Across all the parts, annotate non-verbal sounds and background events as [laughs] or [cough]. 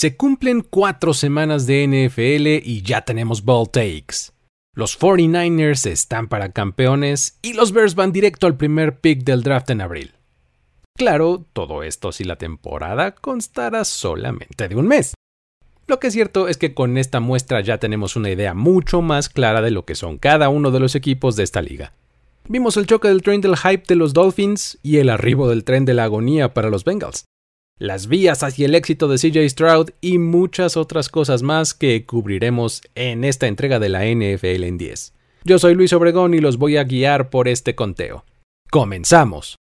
Se cumplen cuatro semanas de NFL y ya tenemos ball takes. Los 49ers están para campeones y los Bears van directo al primer pick del draft en abril. Claro, todo esto si la temporada constara solamente de un mes. Lo que es cierto es que con esta muestra ya tenemos una idea mucho más clara de lo que son cada uno de los equipos de esta liga. Vimos el choque del tren del hype de los Dolphins y el arribo del tren de la agonía para los Bengals. Las vías hacia el éxito de CJ Stroud y muchas otras cosas más que cubriremos en esta entrega de la NFL en 10. Yo soy Luis Obregón y los voy a guiar por este conteo. ¡Comenzamos!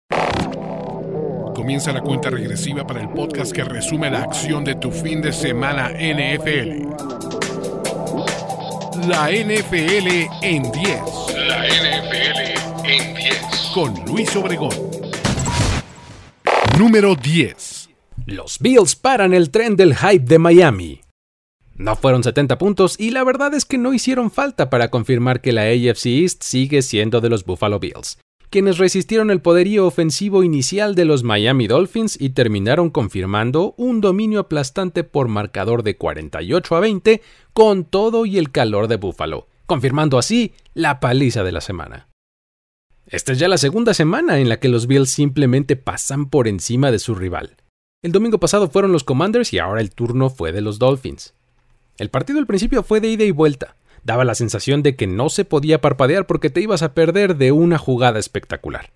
Comienza la cuenta regresiva para el podcast que resume la acción de tu fin de semana NFL. La NFL en 10. La NFL en 10. Con Luis Obregón. Número 10. Los Bills paran el tren del hype de Miami. No fueron 70 puntos y la verdad es que no hicieron falta para confirmar que la AFC East sigue siendo de los Buffalo Bills quienes resistieron el poderío ofensivo inicial de los Miami Dolphins y terminaron confirmando un dominio aplastante por marcador de 48 a 20 con todo y el calor de Buffalo, confirmando así la paliza de la semana. Esta es ya la segunda semana en la que los Bills simplemente pasan por encima de su rival. El domingo pasado fueron los Commanders y ahora el turno fue de los Dolphins. El partido al principio fue de ida y vuelta, Daba la sensación de que no se podía parpadear porque te ibas a perder de una jugada espectacular.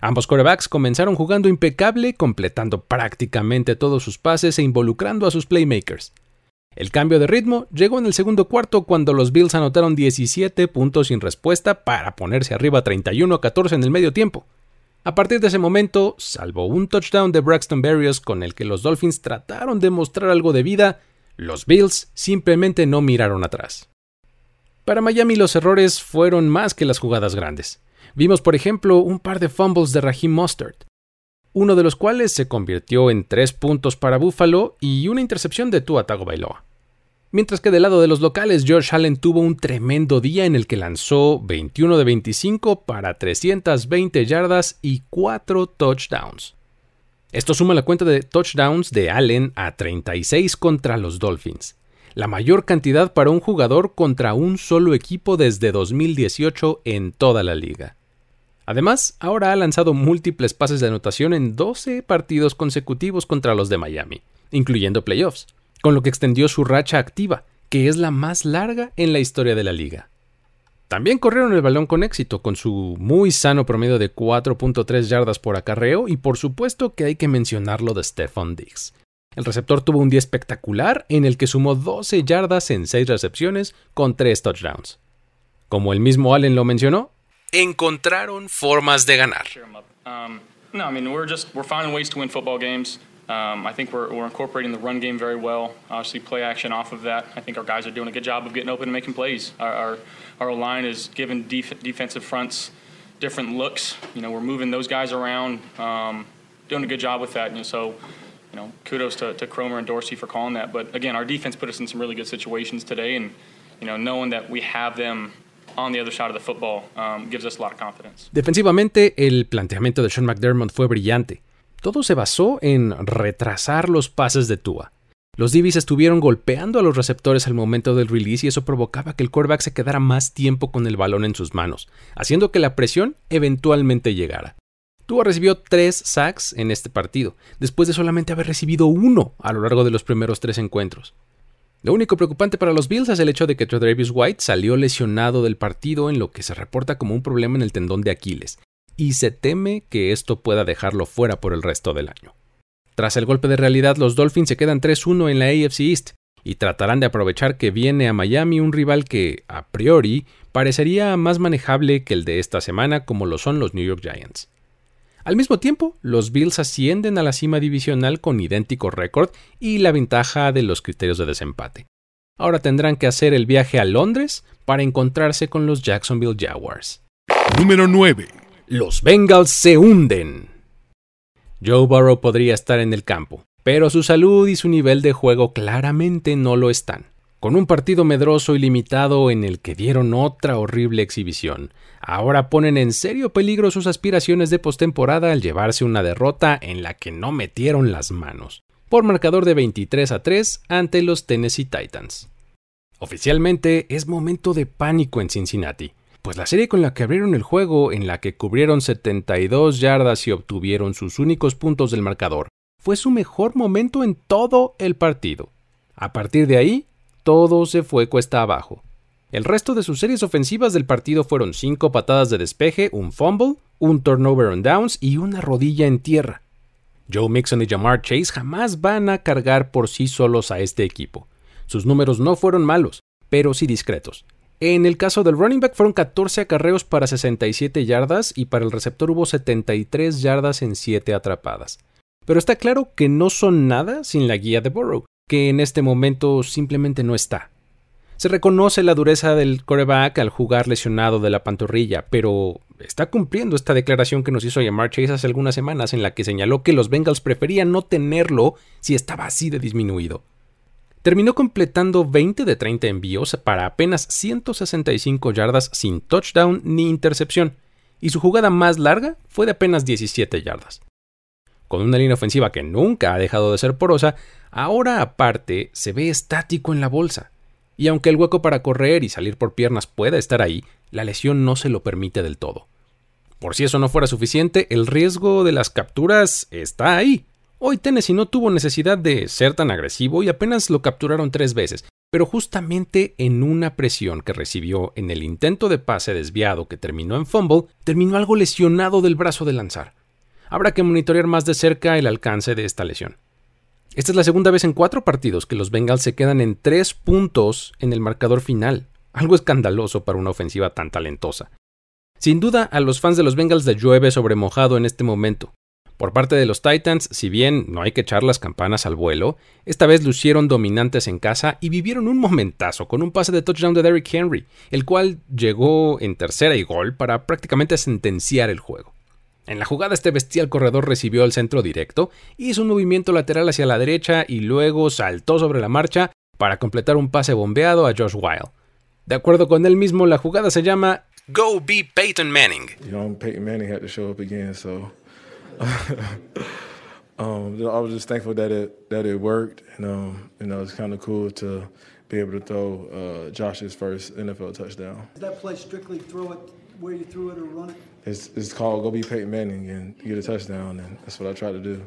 Ambos corebacks comenzaron jugando impecable, completando prácticamente todos sus pases e involucrando a sus playmakers. El cambio de ritmo llegó en el segundo cuarto cuando los Bills anotaron 17 puntos sin respuesta para ponerse arriba 31 a 14 en el medio tiempo. A partir de ese momento, salvo un touchdown de Braxton Berrios con el que los Dolphins trataron de mostrar algo de vida, los Bills simplemente no miraron atrás. Para Miami los errores fueron más que las jugadas grandes. Vimos, por ejemplo, un par de fumbles de Raheem Mustard, uno de los cuales se convirtió en tres puntos para Buffalo y una intercepción de Tua Tagovailoa. Mientras que del lado de los locales, George Allen tuvo un tremendo día en el que lanzó 21 de 25 para 320 yardas y 4 touchdowns. Esto suma la cuenta de touchdowns de Allen a 36 contra los Dolphins la mayor cantidad para un jugador contra un solo equipo desde 2018 en toda la liga. Además, ahora ha lanzado múltiples pases de anotación en 12 partidos consecutivos contra los de Miami, incluyendo playoffs, con lo que extendió su racha activa, que es la más larga en la historia de la liga. También corrieron el balón con éxito, con su muy sano promedio de 4.3 yardas por acarreo, y por supuesto que hay que mencionarlo de Stephon Diggs, el receptor tuvo un día espectacular en el que sumó 12 yardas en 6 recepciones con 3 touchdowns. Como el mismo Allen lo mencionó, encontraron formas de ganar. Um, no, I mean we're just we're finding ways to win football games. Um, I think we're, we're incorporating the run game very well. Obviously, play action off of that. I think our guys are doing a good job of getting open and making plays. Our our, our line is giving def defensive fronts different looks. You know, we're moving those guys around, um, doing a good job with that. Know, so you know, kudos to, to Cromer and Dorsey for calling that. But again, our defense put us in some really good situations today, and you know, knowing that we have them on the other side of the football um, gives us a lot of confidence. Defensivamente, el planteamiento de Sean McDermott fue brillante. Todo se basó en retrasar los pases de Tua. Los DBs estuvieron golpeando a los receptores al momento del release y eso provocaba que el quarterback se quedara más tiempo con el balón en sus manos, haciendo que la presión eventualmente llegara. Tua recibió tres sacks en este partido, después de solamente haber recibido uno a lo largo de los primeros tres encuentros. Lo único preocupante para los Bills es el hecho de que Travis White salió lesionado del partido en lo que se reporta como un problema en el tendón de Aquiles, y se teme que esto pueda dejarlo fuera por el resto del año. Tras el golpe de realidad, los Dolphins se quedan 3-1 en la AFC East y tratarán de aprovechar que viene a Miami un rival que, a priori, parecería más manejable que el de esta semana como lo son los New York Giants. Al mismo tiempo, los Bills ascienden a la cima divisional con idéntico récord y la ventaja de los criterios de desempate. Ahora tendrán que hacer el viaje a Londres para encontrarse con los Jacksonville Jaguars. Número 9. Los Bengals se hunden. Joe Burrow podría estar en el campo, pero su salud y su nivel de juego claramente no lo están. Con un partido medroso y limitado en el que dieron otra horrible exhibición, ahora ponen en serio peligro sus aspiraciones de postemporada al llevarse una derrota en la que no metieron las manos. por marcador de 23 a 3 ante los Tennessee Titans. Oficialmente es momento de pánico en Cincinnati, pues la serie con la que abrieron el juego, en la que cubrieron 72 yardas y obtuvieron sus únicos puntos del marcador, fue su mejor momento en todo el partido. A partir de ahí, todo se fue cuesta abajo. El resto de sus series ofensivas del partido fueron 5 patadas de despeje, un fumble, un turnover on downs y una rodilla en tierra. Joe Mixon y Jamar Chase jamás van a cargar por sí solos a este equipo. Sus números no fueron malos, pero sí discretos. En el caso del running back fueron 14 acarreos para 67 yardas y para el receptor hubo 73 yardas en 7 atrapadas. Pero está claro que no son nada sin la guía de Burrow, que en este momento simplemente no está. Se reconoce la dureza del coreback al jugar lesionado de la pantorrilla, pero está cumpliendo esta declaración que nos hizo llamar Chase hace algunas semanas en la que señaló que los Bengals preferían no tenerlo si estaba así de disminuido. Terminó completando 20 de 30 envíos para apenas 165 yardas sin touchdown ni intercepción, y su jugada más larga fue de apenas 17 yardas. Con una línea ofensiva que nunca ha dejado de ser porosa, ahora aparte se ve estático en la bolsa. Y aunque el hueco para correr y salir por piernas pueda estar ahí, la lesión no se lo permite del todo. Por si eso no fuera suficiente, el riesgo de las capturas está ahí. Hoy Tennessee no tuvo necesidad de ser tan agresivo y apenas lo capturaron tres veces, pero justamente en una presión que recibió en el intento de pase desviado que terminó en fumble, terminó algo lesionado del brazo de lanzar. Habrá que monitorear más de cerca el alcance de esta lesión. Esta es la segunda vez en cuatro partidos que los Bengals se quedan en tres puntos en el marcador final, algo escandaloso para una ofensiva tan talentosa. Sin duda, a los fans de los Bengals de llueve sobre mojado en este momento, por parte de los Titans, si bien no hay que echar las campanas al vuelo, esta vez lucieron dominantes en casa y vivieron un momentazo con un pase de touchdown de Derrick Henry, el cual llegó en tercera y gol para prácticamente sentenciar el juego. En la jugada este bestial corredor recibió el centro directo, hizo un movimiento lateral hacia la derecha y luego saltó sobre la marcha para completar un pase bombeado a Josh Wild. De acuerdo con él mismo, la jugada se llama Go Be Peyton Manning. Peyton Manning [laughs] um, I was just thankful that it that it worked, and um, you know it's kind of cool to be able to throw uh, Josh's first NFL touchdown. Is that play strictly throw it where you threw it or run it? It's, it's called go be Peyton Manning and get a touchdown, and that's what I tried to do.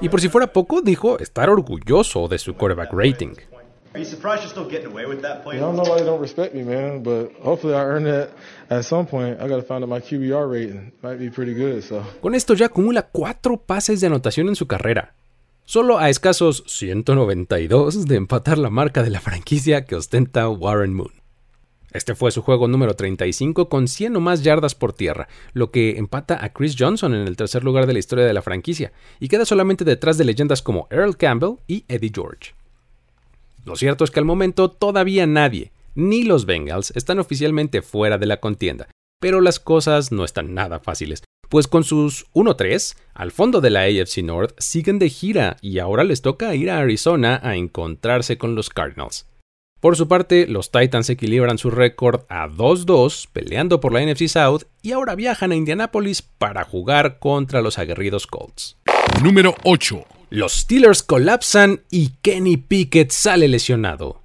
Y por si fuera poco, dijo estar orgulloso de su quarterback rating. Are you surprised you're still getting away with that play? I don't know why they don't respect me, man, but hopefully I earn that at some point. I got to find out my QBR rating. Might be pretty good, so. Con esto ya acumula cuatro pases de anotación en su carrera. Solo a escasos 192 de empatar la marca de la franquicia que ostenta Warren Moon. Este fue su juego número 35 con 100 o más yardas por tierra, lo que empata a Chris Johnson en el tercer lugar de la historia de la franquicia, y queda solamente detrás de leyendas como Earl Campbell y Eddie George. Lo cierto es que al momento todavía nadie, ni los Bengals, están oficialmente fuera de la contienda, pero las cosas no están nada fáciles, pues con sus 1-3 al fondo de la AFC North siguen de gira y ahora les toca ir a Arizona a encontrarse con los Cardinals. Por su parte, los Titans equilibran su récord a 2-2 peleando por la NFC South y ahora viajan a Indianapolis para jugar contra los aguerridos Colts. Número 8. Los Steelers colapsan y Kenny Pickett sale lesionado.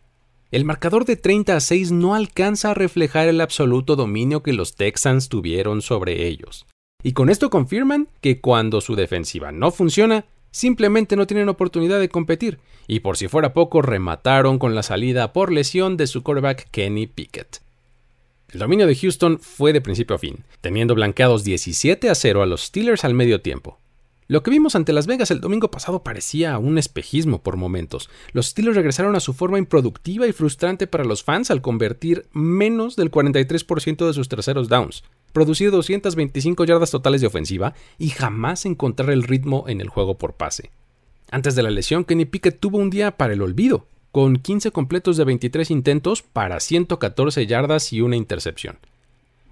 El marcador de 30 a 6 no alcanza a reflejar el absoluto dominio que los Texans tuvieron sobre ellos. Y con esto confirman que cuando su defensiva no funciona, simplemente no tienen oportunidad de competir, y por si fuera poco remataron con la salida por lesión de su quarterback Kenny Pickett. El dominio de Houston fue de principio a fin, teniendo blanqueados 17 a 0 a los Steelers al medio tiempo. Lo que vimos ante Las Vegas el domingo pasado parecía un espejismo por momentos. Los Steelers regresaron a su forma improductiva y frustrante para los fans al convertir menos del 43% de sus terceros downs, producir 225 yardas totales de ofensiva y jamás encontrar el ritmo en el juego por pase. Antes de la lesión, Kenny Pickett tuvo un día para el olvido, con 15 completos de 23 intentos para 114 yardas y una intercepción.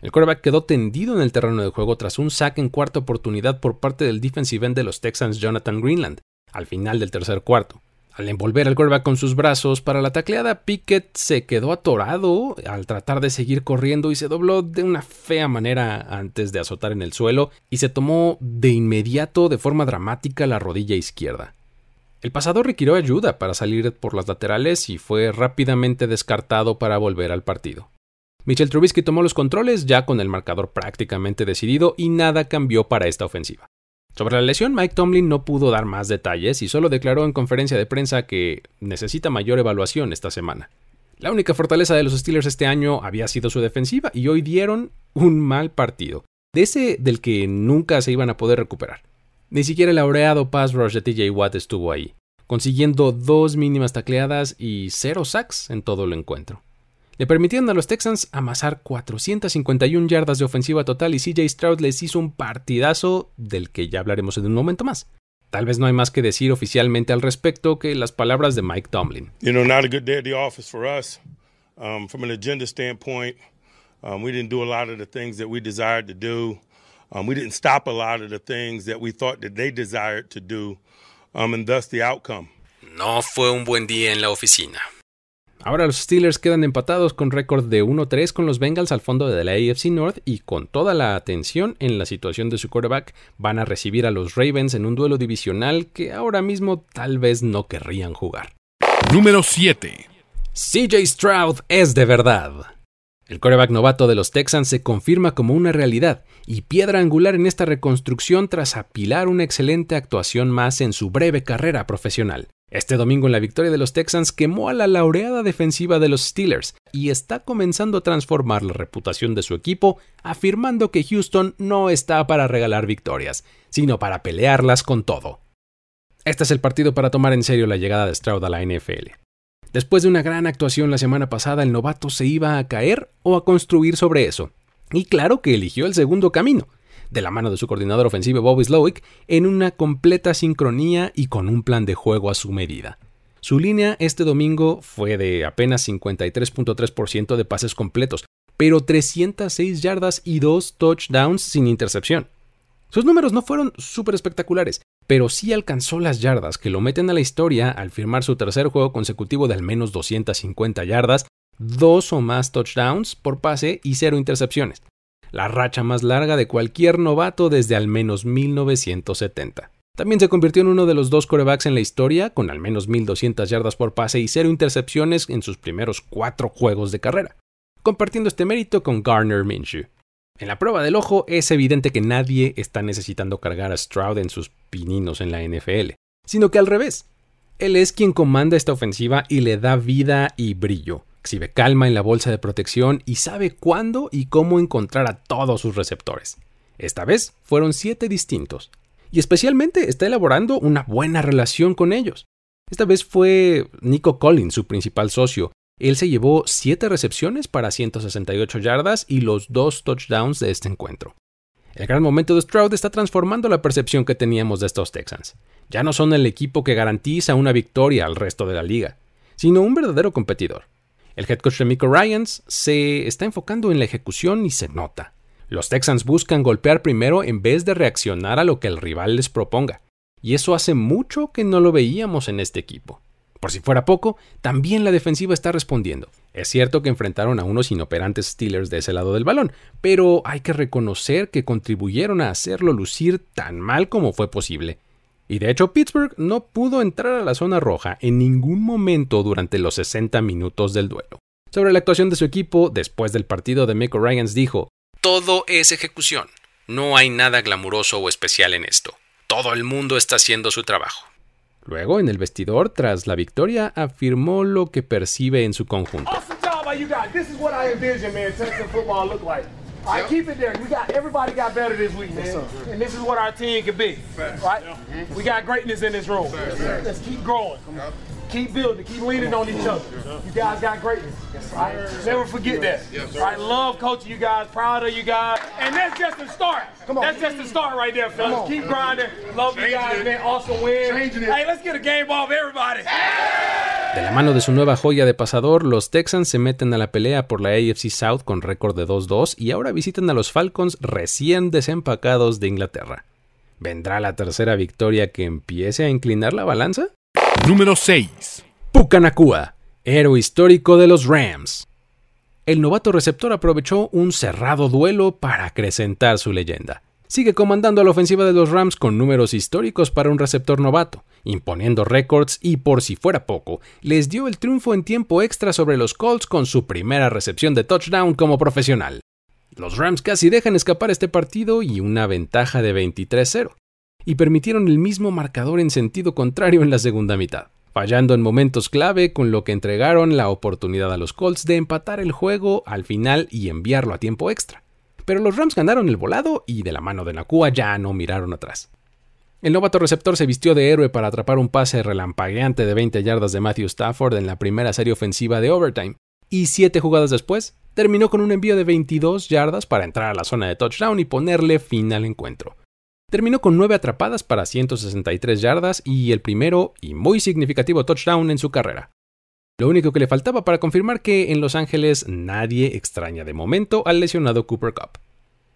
El quarterback quedó tendido en el terreno de juego tras un sack en cuarta oportunidad por parte del defensive end de los Texans Jonathan Greenland, al final del tercer cuarto. Al envolver al quarterback con sus brazos para la tacleada, Pickett se quedó atorado al tratar de seguir corriendo y se dobló de una fea manera antes de azotar en el suelo y se tomó de inmediato de forma dramática la rodilla izquierda. El pasador requirió ayuda para salir por las laterales y fue rápidamente descartado para volver al partido. Mitchell Trubisky tomó los controles ya con el marcador prácticamente decidido y nada cambió para esta ofensiva. Sobre la lesión, Mike Tomlin no pudo dar más detalles y solo declaró en conferencia de prensa que necesita mayor evaluación esta semana. La única fortaleza de los Steelers este año había sido su defensiva y hoy dieron un mal partido, de ese del que nunca se iban a poder recuperar. Ni siquiera el laureado pass rush de TJ Watt estuvo ahí, consiguiendo dos mínimas tacleadas y cero sacks en todo el encuentro. Le permitieron a los Texans amasar 451 yardas de ofensiva total y CJ Stroud les hizo un partidazo del que ya hablaremos en un momento más. Tal vez no hay más que decir oficialmente al respecto que las palabras de Mike Tomlin. You know, not a good day at the office for us. Um, from an agenda standpoint, um, we didn't do a lot of the things that we desired to do. Um, we didn't stop a lot of the things that we thought that they desired to do, um, and thus the outcome. No fue un buen día en la oficina. Ahora los Steelers quedan empatados con récord de 1-3 con los Bengals al fondo de la AFC North y con toda la atención en la situación de su quarterback van a recibir a los Ravens en un duelo divisional que ahora mismo tal vez no querrían jugar. Número 7. CJ Stroud es de verdad. El quarterback novato de los Texans se confirma como una realidad y piedra angular en esta reconstrucción tras apilar una excelente actuación más en su breve carrera profesional. Este domingo en la victoria de los Texans quemó a la laureada defensiva de los Steelers y está comenzando a transformar la reputación de su equipo, afirmando que Houston no está para regalar victorias, sino para pelearlas con todo. Este es el partido para tomar en serio la llegada de Stroud a la NFL. Después de una gran actuación la semana pasada, el novato se iba a caer o a construir sobre eso. Y claro que eligió el segundo camino, de la mano de su coordinador ofensivo Bobby Slowick, en una completa sincronía y con un plan de juego a su medida. Su línea este domingo fue de apenas 53.3% de pases completos, pero 306 yardas y 2 touchdowns sin intercepción. Sus números no fueron súper espectaculares, pero sí alcanzó las yardas que lo meten a la historia al firmar su tercer juego consecutivo de al menos 250 yardas, dos o más touchdowns por pase y cero intercepciones la racha más larga de cualquier novato desde al menos 1970. También se convirtió en uno de los dos corebacks en la historia con al menos 1200 yardas por pase y cero intercepciones en sus primeros cuatro juegos de carrera, compartiendo este mérito con Garner Minshew. En la prueba del ojo es evidente que nadie está necesitando cargar a Stroud en sus pininos en la NFL, sino que al revés. Él es quien comanda esta ofensiva y le da vida y brillo exhibe calma en la bolsa de protección y sabe cuándo y cómo encontrar a todos sus receptores. Esta vez fueron siete distintos, y especialmente está elaborando una buena relación con ellos. Esta vez fue Nico Collins su principal socio. Él se llevó siete recepciones para 168 yardas y los dos touchdowns de este encuentro. El gran momento de Stroud está transformando la percepción que teníamos de estos Texans. Ya no son el equipo que garantiza una victoria al resto de la liga, sino un verdadero competidor. El head coach de Miko Ryans se está enfocando en la ejecución y se nota. Los Texans buscan golpear primero en vez de reaccionar a lo que el rival les proponga. Y eso hace mucho que no lo veíamos en este equipo. Por si fuera poco, también la defensiva está respondiendo. Es cierto que enfrentaron a unos inoperantes Steelers de ese lado del balón, pero hay que reconocer que contribuyeron a hacerlo lucir tan mal como fue posible. Y de hecho Pittsburgh no pudo entrar a la zona roja en ningún momento durante los 60 minutos del duelo. Sobre la actuación de su equipo, después del partido de Mick Ryans dijo, Todo es ejecución. No hay nada glamuroso o especial en esto. Todo el mundo está haciendo su trabajo. Luego, en el vestidor, tras la victoria, afirmó lo que percibe en su conjunto. All right, keep it there. We got everybody got better this week, man. and this is what our team can be. Right? We got greatness in this room. Let's keep growing. Keep building. Keep leaning on each other. You guys got greatness. Right? Never forget that. Right? Love coaching you guys. Proud of you guys. And that's just the start. Come on. That's just the start right there, fellas. Keep grinding. Love you guys, man. Awesome win. Hey, let's get a game off, everybody. De la mano de su nueva joya de pasador, los Texans se meten a la pelea por la AFC South con récord de 2-2 y ahora visitan a los Falcons recién desempacados de Inglaterra. ¿Vendrá la tercera victoria que empiece a inclinar la balanza? Número 6. Pucanacua, héroe histórico de los Rams. El novato receptor aprovechó un cerrado duelo para acrecentar su leyenda. sigue comandando a la ofensiva de los Rams con números históricos para un receptor novato, imponiendo récords y por si fuera poco, les dio el triunfo en tiempo extra sobre los Colts con su primera recepción de touchdown como profesional. Los Rams casi dejan escapar este partido y una ventaja de 23-0, y permitieron el mismo marcador en sentido contrario en la segunda mitad, fallando en momentos clave con lo que entregaron la oportunidad a los Colts de empatar el juego al final y enviarlo a tiempo extra. Pero los Rams ganaron el volado y de la mano de Nakua ya no miraron atrás. El novato receptor se vistió de héroe para atrapar un pase relampagueante de 20 yardas de Matthew Stafford en la primera serie ofensiva de overtime, y siete jugadas después, terminó con un envío de 22 yardas para entrar a la zona de touchdown y ponerle fin al encuentro. Terminó con 9 atrapadas para 163 yardas y el primero y muy significativo touchdown en su carrera. Lo único que le faltaba para confirmar que en Los Ángeles nadie extraña de momento al lesionado Cooper Cup.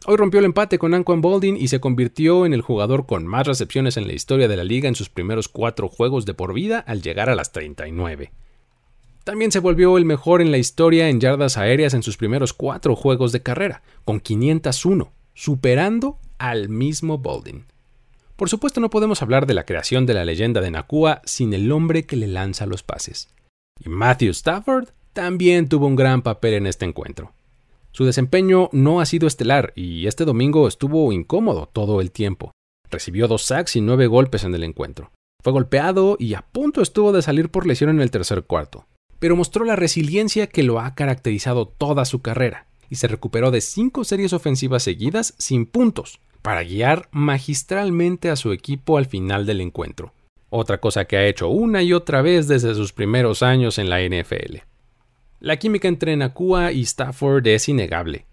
Hoy rompió el empate con Anquan Boldin y se convirtió en el jugador con más recepciones en la historia de la liga en sus primeros cuatro juegos de por vida al llegar a las 39. También se volvió el mejor en la historia en yardas aéreas en sus primeros cuatro juegos de carrera, con 501, superando al mismo Boldin. Por supuesto no podemos hablar de la creación de la leyenda de Nakua sin el hombre que le lanza los pases. Y Matthew Stafford también tuvo un gran papel en este encuentro. Su desempeño no ha sido estelar y este domingo estuvo incómodo todo el tiempo. Recibió dos sacks y nueve golpes en el encuentro. Fue golpeado y a punto estuvo de salir por lesión en el tercer cuarto pero mostró la resiliencia que lo ha caracterizado toda su carrera y se recuperó de cinco series ofensivas seguidas sin puntos para guiar magistralmente a su equipo al final del encuentro. Otra cosa que ha hecho una y otra vez desde sus primeros años en la NFL. La química entre Nakua y Stafford es innegable,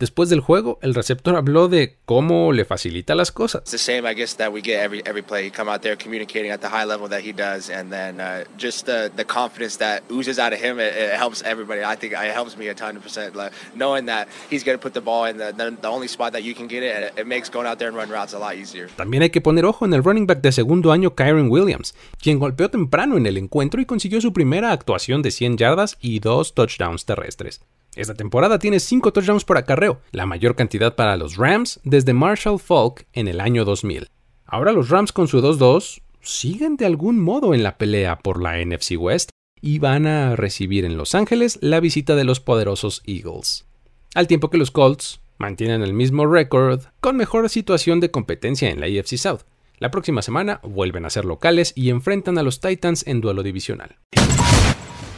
Después del juego, el receptor habló de cómo le facilita las cosas. It's the same, I guess, that we get every every play. He come out there communicating at the high level that he does, and then uh, just the the confidence that oozes out of him. It, it helps everybody. I think it helps me a ton percent. Like, knowing that he's going to put the ball in the, the, the only spot that you can get it, it makes going out there and run routes a lot easier. También hay que poner ojo en el running back de segundo año, Kyron Williams, quien golpeó temprano en el encuentro y consiguió su primera actuación de 100 yardas y dos touchdowns terrestres. Esta temporada tiene 5 touchdowns por acarreo, la mayor cantidad para los Rams desde Marshall Falk en el año 2000. Ahora los Rams con su 2-2 siguen de algún modo en la pelea por la NFC West y van a recibir en Los Ángeles la visita de los poderosos Eagles. Al tiempo que los Colts mantienen el mismo récord con mejor situación de competencia en la AFC South. La próxima semana vuelven a ser locales y enfrentan a los Titans en duelo divisional.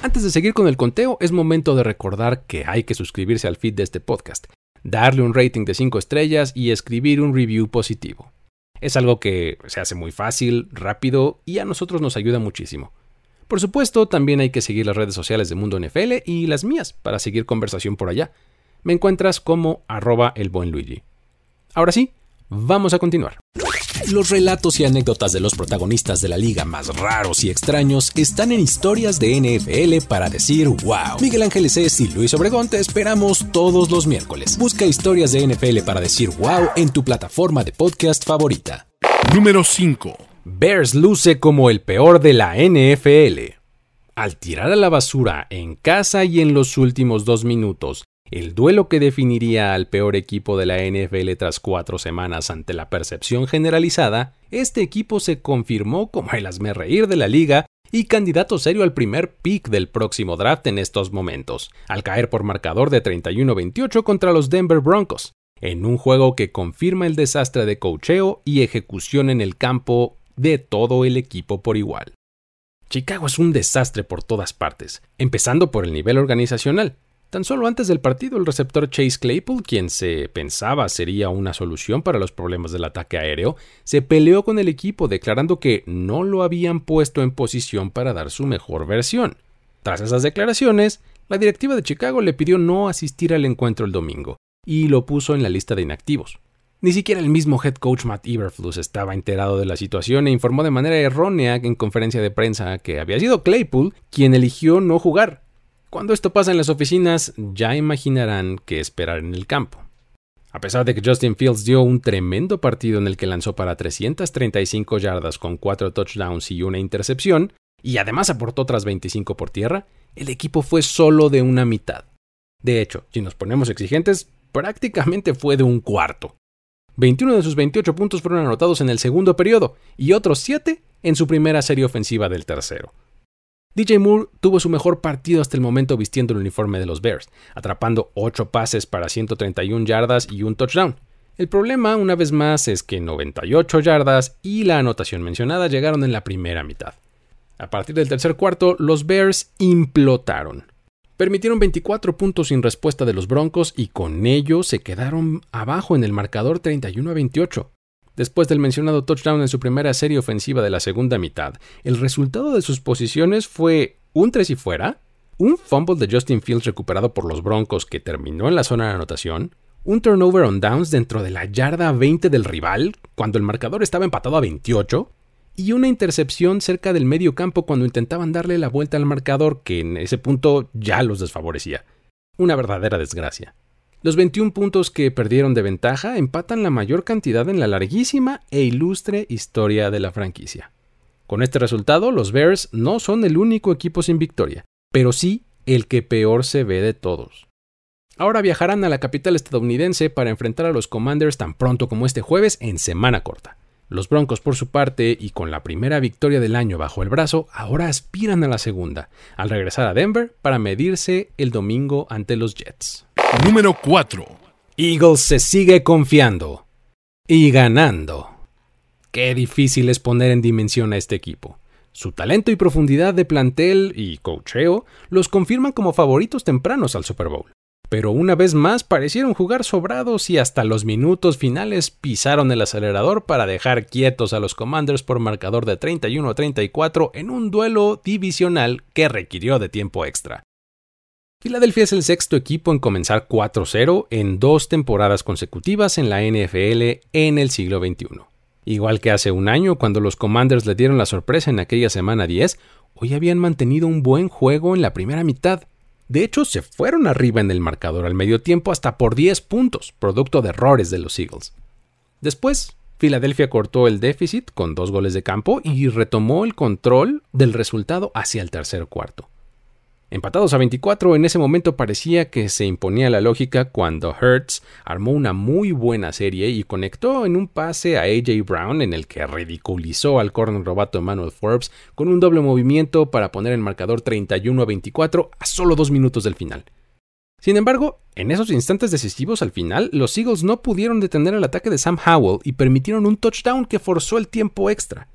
Antes de seguir con el conteo, es momento de recordar que hay que suscribirse al feed de este podcast, darle un rating de 5 estrellas y escribir un review positivo. Es algo que se hace muy fácil, rápido y a nosotros nos ayuda muchísimo. Por supuesto, también hay que seguir las redes sociales de Mundo NFL y las mías para seguir conversación por allá. Me encuentras como arroba el buen Luigi. Ahora sí, vamos a continuar. Los relatos y anécdotas de los protagonistas de la liga más raros y extraños están en historias de NFL para decir wow. Miguel Ángeles es y Luis Obregón te esperamos todos los miércoles. Busca historias de NFL para decir wow en tu plataforma de podcast favorita. Número 5. Bears luce como el peor de la NFL. Al tirar a la basura en casa y en los últimos dos minutos el duelo que definiría al peor equipo de la NFL tras cuatro semanas ante la percepción generalizada, este equipo se confirmó como el reír de la liga y candidato serio al primer pick del próximo draft en estos momentos, al caer por marcador de 31-28 contra los Denver Broncos, en un juego que confirma el desastre de cocheo y ejecución en el campo de todo el equipo por igual. Chicago es un desastre por todas partes, empezando por el nivel organizacional. Tan solo antes del partido, el receptor Chase Claypool, quien se pensaba sería una solución para los problemas del ataque aéreo, se peleó con el equipo declarando que no lo habían puesto en posición para dar su mejor versión. Tras esas declaraciones, la directiva de Chicago le pidió no asistir al encuentro el domingo y lo puso en la lista de inactivos. Ni siquiera el mismo head coach Matt Eberflus estaba enterado de la situación e informó de manera errónea en conferencia de prensa que había sido Claypool quien eligió no jugar cuando esto pasa en las oficinas, ya imaginarán qué esperar en el campo. A pesar de que Justin Fields dio un tremendo partido en el que lanzó para 335 yardas con 4 touchdowns y una intercepción, y además aportó otras 25 por tierra, el equipo fue solo de una mitad. De hecho, si nos ponemos exigentes, prácticamente fue de un cuarto. 21 de sus 28 puntos fueron anotados en el segundo periodo y otros 7 en su primera serie ofensiva del tercero. DJ Moore tuvo su mejor partido hasta el momento vistiendo el uniforme de los Bears, atrapando 8 pases para 131 yardas y un touchdown. El problema, una vez más, es que 98 yardas y la anotación mencionada llegaron en la primera mitad. A partir del tercer cuarto, los Bears implotaron. Permitieron 24 puntos sin respuesta de los Broncos y con ello se quedaron abajo en el marcador 31 a 28. Después del mencionado touchdown en su primera serie ofensiva de la segunda mitad, el resultado de sus posiciones fue un 3 y fuera, un fumble de Justin Fields recuperado por los Broncos que terminó en la zona de anotación, un turnover on downs dentro de la yarda 20 del rival cuando el marcador estaba empatado a 28, y una intercepción cerca del medio campo cuando intentaban darle la vuelta al marcador que en ese punto ya los desfavorecía. Una verdadera desgracia. Los 21 puntos que perdieron de ventaja empatan la mayor cantidad en la larguísima e ilustre historia de la franquicia. Con este resultado, los Bears no son el único equipo sin victoria, pero sí el que peor se ve de todos. Ahora viajarán a la capital estadounidense para enfrentar a los Commanders tan pronto como este jueves en semana corta. Los Broncos, por su parte, y con la primera victoria del año bajo el brazo, ahora aspiran a la segunda, al regresar a Denver para medirse el domingo ante los Jets. Número 4. Eagles se sigue confiando y ganando. Qué difícil es poner en dimensión a este equipo. Su talento y profundidad de plantel y cocheo los confirman como favoritos tempranos al Super Bowl pero una vez más parecieron jugar sobrados y hasta los minutos finales pisaron el acelerador para dejar quietos a los Commanders por marcador de 31 34 en un duelo divisional que requirió de tiempo extra. Filadelfia es el sexto equipo en comenzar 4-0 en dos temporadas consecutivas en la NFL en el siglo XXI. Igual que hace un año cuando los Commanders le dieron la sorpresa en aquella semana 10, hoy habían mantenido un buen juego en la primera mitad de hecho, se fueron arriba en el marcador al medio tiempo hasta por 10 puntos, producto de errores de los Eagles. Después, Filadelfia cortó el déficit con dos goles de campo y retomó el control del resultado hacia el tercer cuarto. Empatados a 24, en ese momento parecía que se imponía la lógica cuando Hertz armó una muy buena serie y conectó en un pase a AJ Brown en el que ridiculizó al corner robato Emmanuel Forbes con un doble movimiento para poner el marcador 31 a 24 a solo dos minutos del final. Sin embargo, en esos instantes decisivos al final, los Eagles no pudieron detener el ataque de Sam Howell y permitieron un touchdown que forzó el tiempo extra.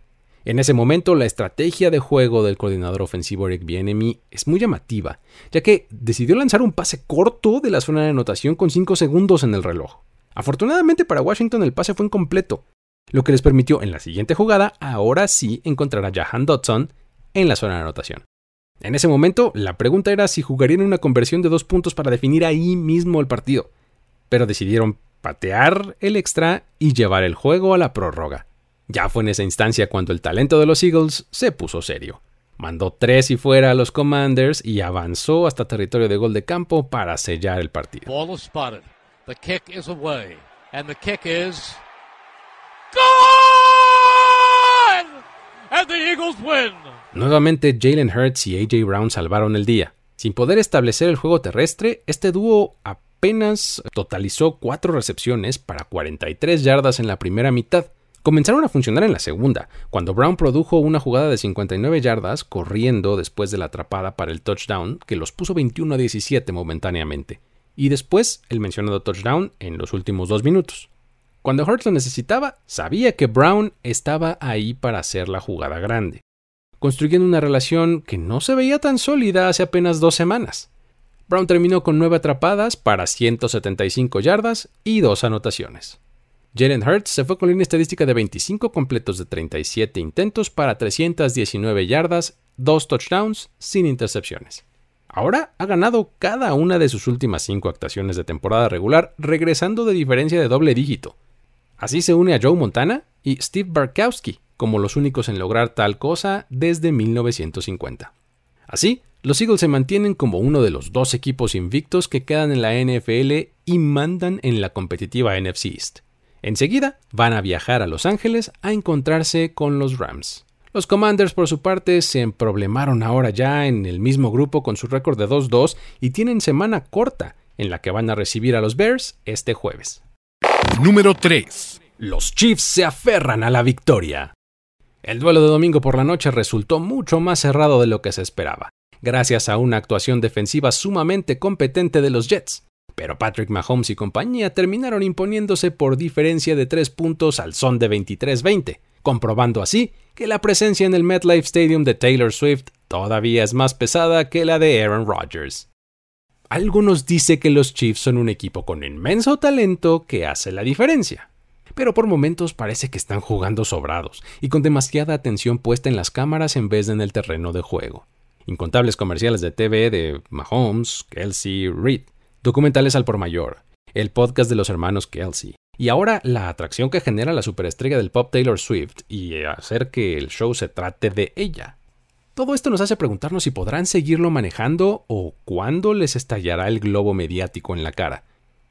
En ese momento, la estrategia de juego del coordinador ofensivo Eric Bienemy es muy llamativa, ya que decidió lanzar un pase corto de la zona de anotación con 5 segundos en el reloj. Afortunadamente para Washington el pase fue incompleto, lo que les permitió en la siguiente jugada ahora sí encontrar a Jahan Dodson en la zona de anotación. En ese momento, la pregunta era si jugarían una conversión de dos puntos para definir ahí mismo el partido, pero decidieron patear el extra y llevar el juego a la prórroga. Ya fue en esa instancia cuando el talento de los Eagles se puso serio. Mandó tres y fuera a los Commanders y avanzó hasta territorio de gol de campo para sellar el partido. Nuevamente Jalen Hurts y AJ Brown salvaron el día. Sin poder establecer el juego terrestre, este dúo apenas totalizó cuatro recepciones para 43 yardas en la primera mitad, comenzaron a funcionar en la segunda, cuando Brown produjo una jugada de 59 yardas corriendo después de la atrapada para el touchdown que los puso 21 a 17 momentáneamente, y después el mencionado touchdown en los últimos dos minutos. Cuando Hurts lo necesitaba, sabía que Brown estaba ahí para hacer la jugada grande, construyendo una relación que no se veía tan sólida hace apenas dos semanas. Brown terminó con nueve atrapadas para 175 yardas y dos anotaciones. Jalen Hurts se fue con línea estadística de 25 completos de 37 intentos para 319 yardas, 2 touchdowns sin intercepciones. Ahora ha ganado cada una de sus últimas 5 actuaciones de temporada regular, regresando de diferencia de doble dígito. Así se une a Joe Montana y Steve Barkowski como los únicos en lograr tal cosa desde 1950. Así, los Eagles se mantienen como uno de los dos equipos invictos que quedan en la NFL y mandan en la competitiva NFC East. Enseguida van a viajar a Los Ángeles a encontrarse con los Rams. Los Commanders, por su parte, se emproblemaron ahora ya en el mismo grupo con su récord de 2-2 y tienen semana corta en la que van a recibir a los Bears este jueves. Número 3. Los Chiefs se aferran a la victoria. El duelo de domingo por la noche resultó mucho más cerrado de lo que se esperaba, gracias a una actuación defensiva sumamente competente de los Jets. Pero Patrick Mahomes y compañía terminaron imponiéndose por diferencia de 3 puntos al son de 23-20, comprobando así que la presencia en el MetLife Stadium de Taylor Swift todavía es más pesada que la de Aaron Rodgers. Algunos dicen que los Chiefs son un equipo con inmenso talento que hace la diferencia. Pero por momentos parece que están jugando sobrados y con demasiada atención puesta en las cámaras en vez de en el terreno de juego. Incontables comerciales de TV de Mahomes, Kelsey, Reed, documentales al por mayor, el podcast de los hermanos Kelsey, y ahora la atracción que genera la superestrella del pop Taylor Swift y hacer que el show se trate de ella. Todo esto nos hace preguntarnos si podrán seguirlo manejando o cuándo les estallará el globo mediático en la cara.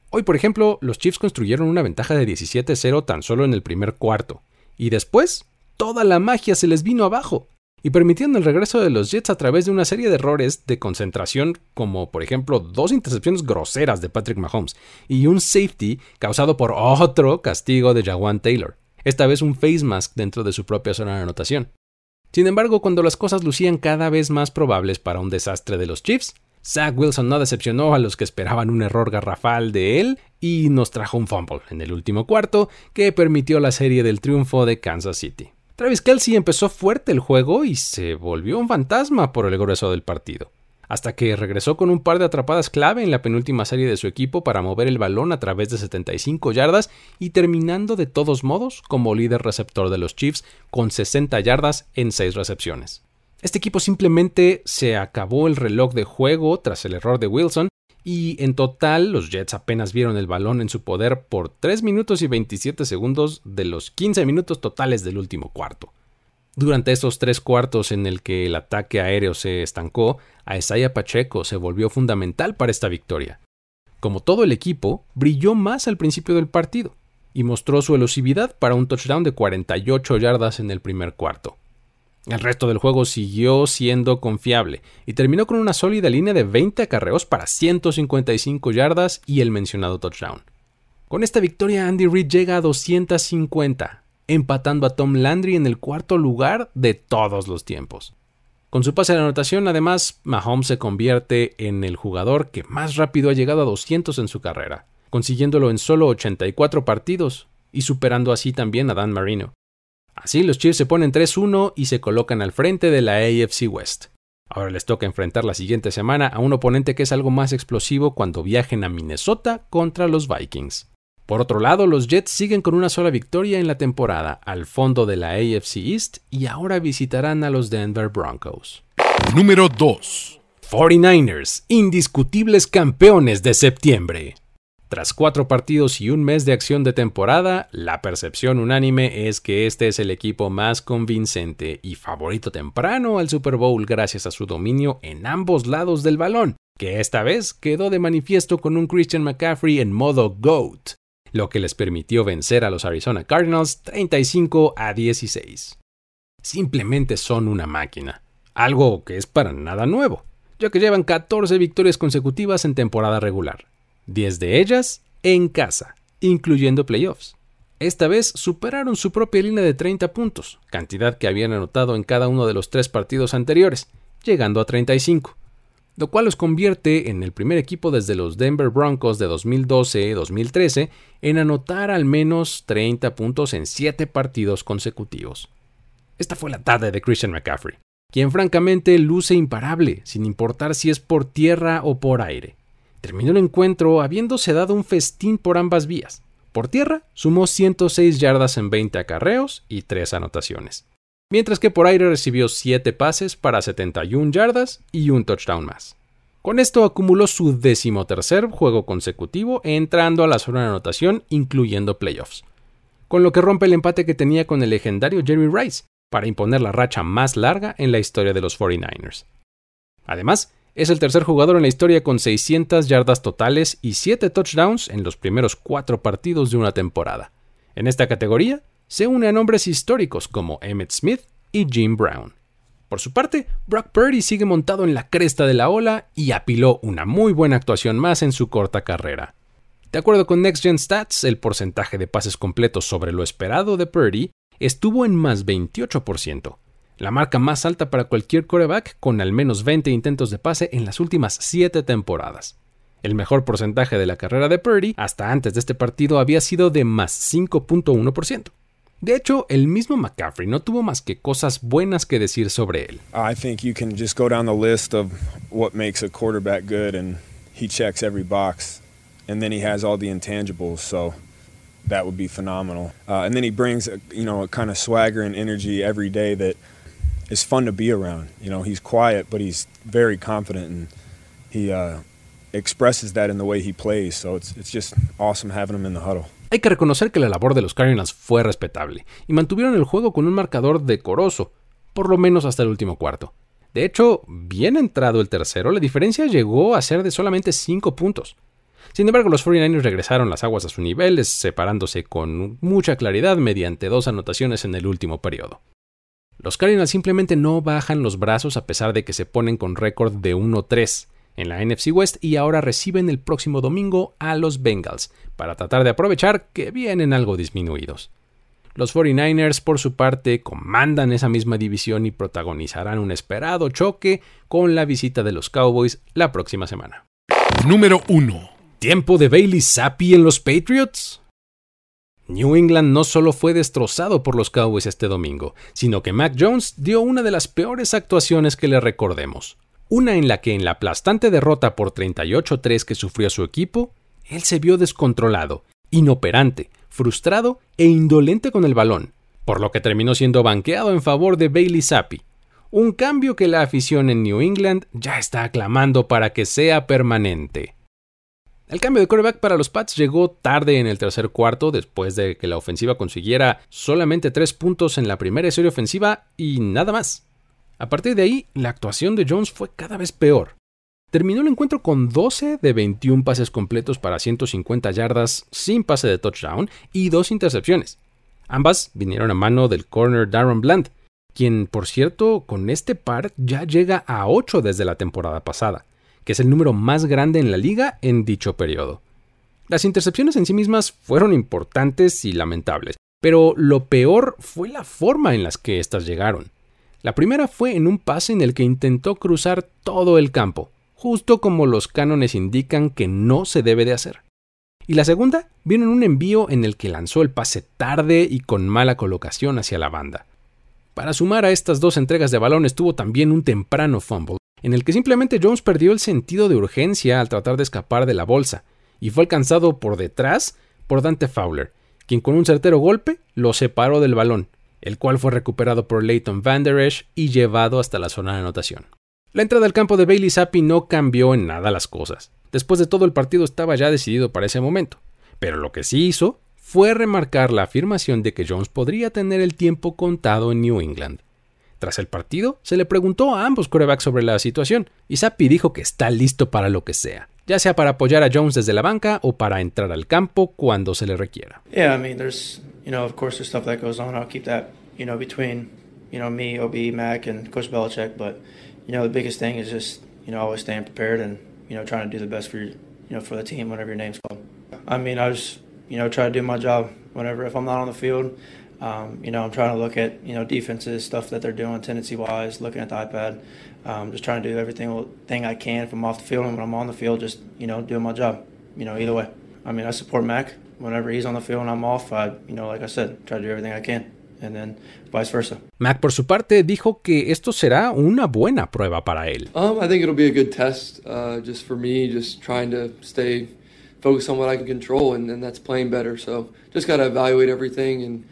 Hoy, por ejemplo, los Chiefs construyeron una ventaja de 17-0 tan solo en el primer cuarto, y después toda la magia se les vino abajo, y permitiendo el regreso de los Jets a través de una serie de errores de concentración, como por ejemplo dos intercepciones groseras de Patrick Mahomes y un safety causado por otro castigo de Jawan Taylor, esta vez un face mask dentro de su propia zona de anotación. Sin embargo, cuando las cosas lucían cada vez más probables para un desastre de los Chiefs, Zach Wilson no decepcionó a los que esperaban un error garrafal de él y nos trajo un fumble en el último cuarto que permitió la serie del triunfo de Kansas City. Travis Kelsey empezó fuerte el juego y se volvió un fantasma por el grueso del partido hasta que regresó con un par de atrapadas clave en la penúltima serie de su equipo para mover el balón a través de 75 yardas y terminando de todos modos como líder receptor de los Chiefs con 60 yardas en 6 recepciones. Este equipo simplemente se acabó el reloj de juego tras el error de Wilson y en total los Jets apenas vieron el balón en su poder por 3 minutos y 27 segundos de los 15 minutos totales del último cuarto. Durante esos tres cuartos en el que el ataque aéreo se estancó, Isaiah Pacheco se volvió fundamental para esta victoria. Como todo el equipo, brilló más al principio del partido y mostró su elusividad para un touchdown de 48 yardas en el primer cuarto. El resto del juego siguió siendo confiable y terminó con una sólida línea de 20 acarreos para 155 yardas y el mencionado touchdown. Con esta victoria Andy Reid llega a 250, empatando a Tom Landry en el cuarto lugar de todos los tiempos. Con su pase de anotación, además, Mahomes se convierte en el jugador que más rápido ha llegado a 200 en su carrera, consiguiéndolo en solo 84 partidos y superando así también a Dan Marino. Así los Chiefs se ponen 3-1 y se colocan al frente de la AFC West. Ahora les toca enfrentar la siguiente semana a un oponente que es algo más explosivo cuando viajen a Minnesota contra los Vikings. Por otro lado, los Jets siguen con una sola victoria en la temporada, al fondo de la AFC East, y ahora visitarán a los Denver Broncos. Número 2. 49ers, indiscutibles campeones de septiembre. Tras cuatro partidos y un mes de acción de temporada, la percepción unánime es que este es el equipo más convincente y favorito temprano al Super Bowl gracias a su dominio en ambos lados del balón, que esta vez quedó de manifiesto con un Christian McCaffrey en modo GOAT, lo que les permitió vencer a los Arizona Cardinals 35 a 16. Simplemente son una máquina, algo que es para nada nuevo, ya que llevan 14 victorias consecutivas en temporada regular, 10 de ellas en casa, incluyendo playoffs. Esta vez superaron su propia línea de 30 puntos, cantidad que habían anotado en cada uno de los tres partidos anteriores, llegando a 35 lo cual los convierte en el primer equipo desde los Denver Broncos de 2012-2013 en anotar al menos 30 puntos en 7 partidos consecutivos. Esta fue la tarde de Christian McCaffrey, quien francamente luce imparable, sin importar si es por tierra o por aire. Terminó el encuentro habiéndose dado un festín por ambas vías. Por tierra, sumó 106 yardas en 20 acarreos y 3 anotaciones mientras que por aire recibió 7 pases para 71 yardas y un touchdown más. Con esto acumuló su decimotercer juego consecutivo entrando a la zona de anotación incluyendo playoffs, con lo que rompe el empate que tenía con el legendario Jerry Rice para imponer la racha más larga en la historia de los 49ers. Además, es el tercer jugador en la historia con 600 yardas totales y 7 touchdowns en los primeros 4 partidos de una temporada. En esta categoría, se une a nombres históricos como Emmett Smith y Jim Brown. Por su parte, Brock Purdy sigue montado en la cresta de la ola y apiló una muy buena actuación más en su corta carrera. De acuerdo con Next Gen Stats, el porcentaje de pases completos sobre lo esperado de Purdy estuvo en más 28%, la marca más alta para cualquier quarterback con al menos 20 intentos de pase en las últimas 7 temporadas. El mejor porcentaje de la carrera de Purdy hasta antes de este partido había sido de más 5.1%. De hecho, el mismo McCaffrey no tuvo más que cosas buenas que decir sobre él. I think you can just go down the list of what makes a quarterback good and he checks every box and then he has all the intangibles, so that would be phenomenal. Uh, and then he brings, a, you know, a kind of swagger and energy every day that is fun to be around. You know, he's quiet, but he's very confident and he uh, expresses that in the way he plays. So it's, it's just awesome having him in the huddle. Hay que reconocer que la labor de los Cardinals fue respetable y mantuvieron el juego con un marcador decoroso, por lo menos hasta el último cuarto. De hecho, bien entrado el tercero, la diferencia llegó a ser de solamente 5 puntos. Sin embargo, los 49ers regresaron las aguas a su nivel, separándose con mucha claridad mediante dos anotaciones en el último periodo. Los Cardinals simplemente no bajan los brazos a pesar de que se ponen con récord de 1-3 en la NFC West y ahora reciben el próximo domingo a los Bengals para tratar de aprovechar que vienen algo disminuidos. Los 49ers, por su parte, comandan esa misma división y protagonizarán un esperado choque con la visita de los Cowboys la próxima semana. Número 1. ¿Tiempo de Bailey Zappi en los Patriots? New England no solo fue destrozado por los Cowboys este domingo, sino que Mac Jones dio una de las peores actuaciones que le recordemos. Una en la que en la aplastante derrota por 38-3 que sufrió su equipo, él se vio descontrolado, inoperante, frustrado e indolente con el balón, por lo que terminó siendo banqueado en favor de Bailey Zappi, un cambio que la afición en New England ya está aclamando para que sea permanente. El cambio de quarterback para los Pats llegó tarde en el tercer cuarto, después de que la ofensiva consiguiera solamente tres puntos en la primera serie ofensiva y nada más. A partir de ahí, la actuación de Jones fue cada vez peor. Terminó el encuentro con 12 de 21 pases completos para 150 yardas sin pase de touchdown y dos intercepciones. Ambas vinieron a mano del corner Darren Bland, quien, por cierto, con este par ya llega a 8 desde la temporada pasada, que es el número más grande en la liga en dicho periodo. Las intercepciones en sí mismas fueron importantes y lamentables, pero lo peor fue la forma en las que éstas llegaron. La primera fue en un pase en el que intentó cruzar todo el campo, justo como los cánones indican que no se debe de hacer. Y la segunda vino en un envío en el que lanzó el pase tarde y con mala colocación hacia la banda. Para sumar a estas dos entregas de balón estuvo también un temprano fumble, en el que simplemente Jones perdió el sentido de urgencia al tratar de escapar de la bolsa, y fue alcanzado por detrás por Dante Fowler, quien con un certero golpe lo separó del balón, el cual fue recuperado por Leighton Van Der y llevado hasta la zona de anotación. La entrada al campo de Bailey Zappi no cambió en nada las cosas. Después de todo el partido estaba ya decidido para ese momento. Pero lo que sí hizo fue remarcar la afirmación de que Jones podría tener el tiempo contado en New England. Tras el partido, se le preguntó a ambos quarterbacks sobre la situación, y Zappi dijo que está listo para lo que sea, ya sea para apoyar a Jones desde la banca o para entrar al campo cuando se le requiera. Yeah, I mean, there's, you know, of course there's stuff that goes on. I'll keep that, you know, between, you know, me, OB, Mac, and Coach Belichick. But, you know, the biggest thing is just, you know, always staying prepared and, you know, trying to do the best for, you know, for the team whenever your name's called. I mean, I just, you know, try to do my job whenever, if I'm not on the field, um, you know, I'm trying to look at, you know, defenses, stuff that they're doing tendency-wise, looking at the iPad, um, just trying to do everything thing I can if I'm off the field and when I'm on the field, just, you know, doing my job, you know, either way. I mean, I support Mac. Whenever he's on the field and I'm off, I, you know, like I said, try to do everything I can. And then vice versa. Mac, por su parte, dijo que esto será una buena prueba para él. Um, I think it'll be a good test, uh, just for me, just trying to stay focused on what I can control, and, and that's playing better. So just got to evaluate everything, and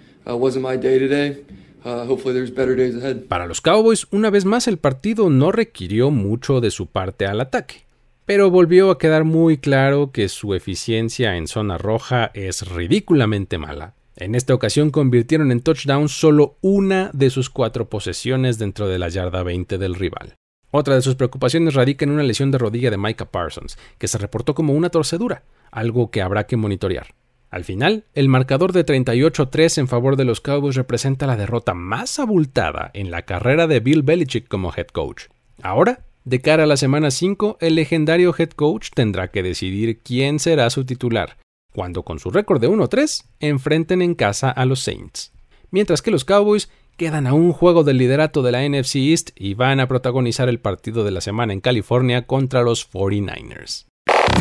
Para los Cowboys, una vez más el partido no requirió mucho de su parte al ataque pero volvió a quedar muy claro que su eficiencia en zona roja es ridículamente mala. En esta ocasión convirtieron en touchdown solo una de sus cuatro posesiones dentro de la yarda 20 del rival. Otra de sus preocupaciones radica en una lesión de rodilla de Micah Parsons, que se reportó como una torcedura, algo que habrá que monitorear. Al final, el marcador de 38-3 en favor de los Cowboys representa la derrota más abultada en la carrera de Bill Belichick como head coach. Ahora, de cara a la semana 5, el legendario head coach tendrá que decidir quién será su titular cuando con su récord de 1-3 enfrenten en casa a los Saints. Mientras que los Cowboys quedan a un juego del liderato de la NFC East y van a protagonizar el partido de la semana en California contra los 49ers.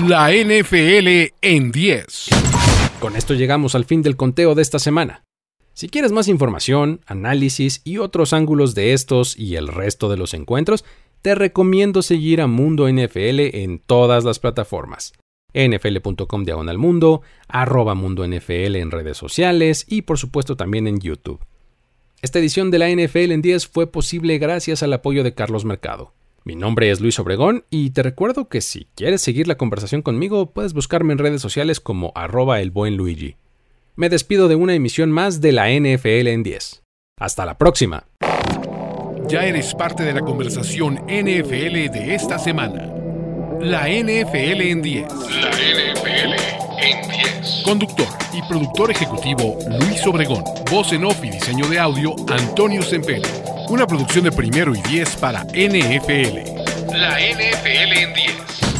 La NFL en 10. Con esto llegamos al fin del conteo de esta semana. Si quieres más información, análisis y otros ángulos de estos y el resto de los encuentros, te recomiendo seguir a Mundo NFL en todas las plataformas. nfl.com diagonal mundo, arroba mundo en redes sociales y por supuesto también en YouTube. Esta edición de la NFL en 10 fue posible gracias al apoyo de Carlos Mercado. Mi nombre es Luis Obregón y te recuerdo que si quieres seguir la conversación conmigo puedes buscarme en redes sociales como arroba el buen Luigi me despido de una emisión más de la NFL en 10. Hasta la próxima. Ya eres parte de la conversación NFL de esta semana. La NFL en 10. La NFL en 10. Conductor y productor ejecutivo Luis Obregón. Voz en off y diseño de audio Antonio Sempere. Una producción de primero y 10 para NFL. La NFL en 10.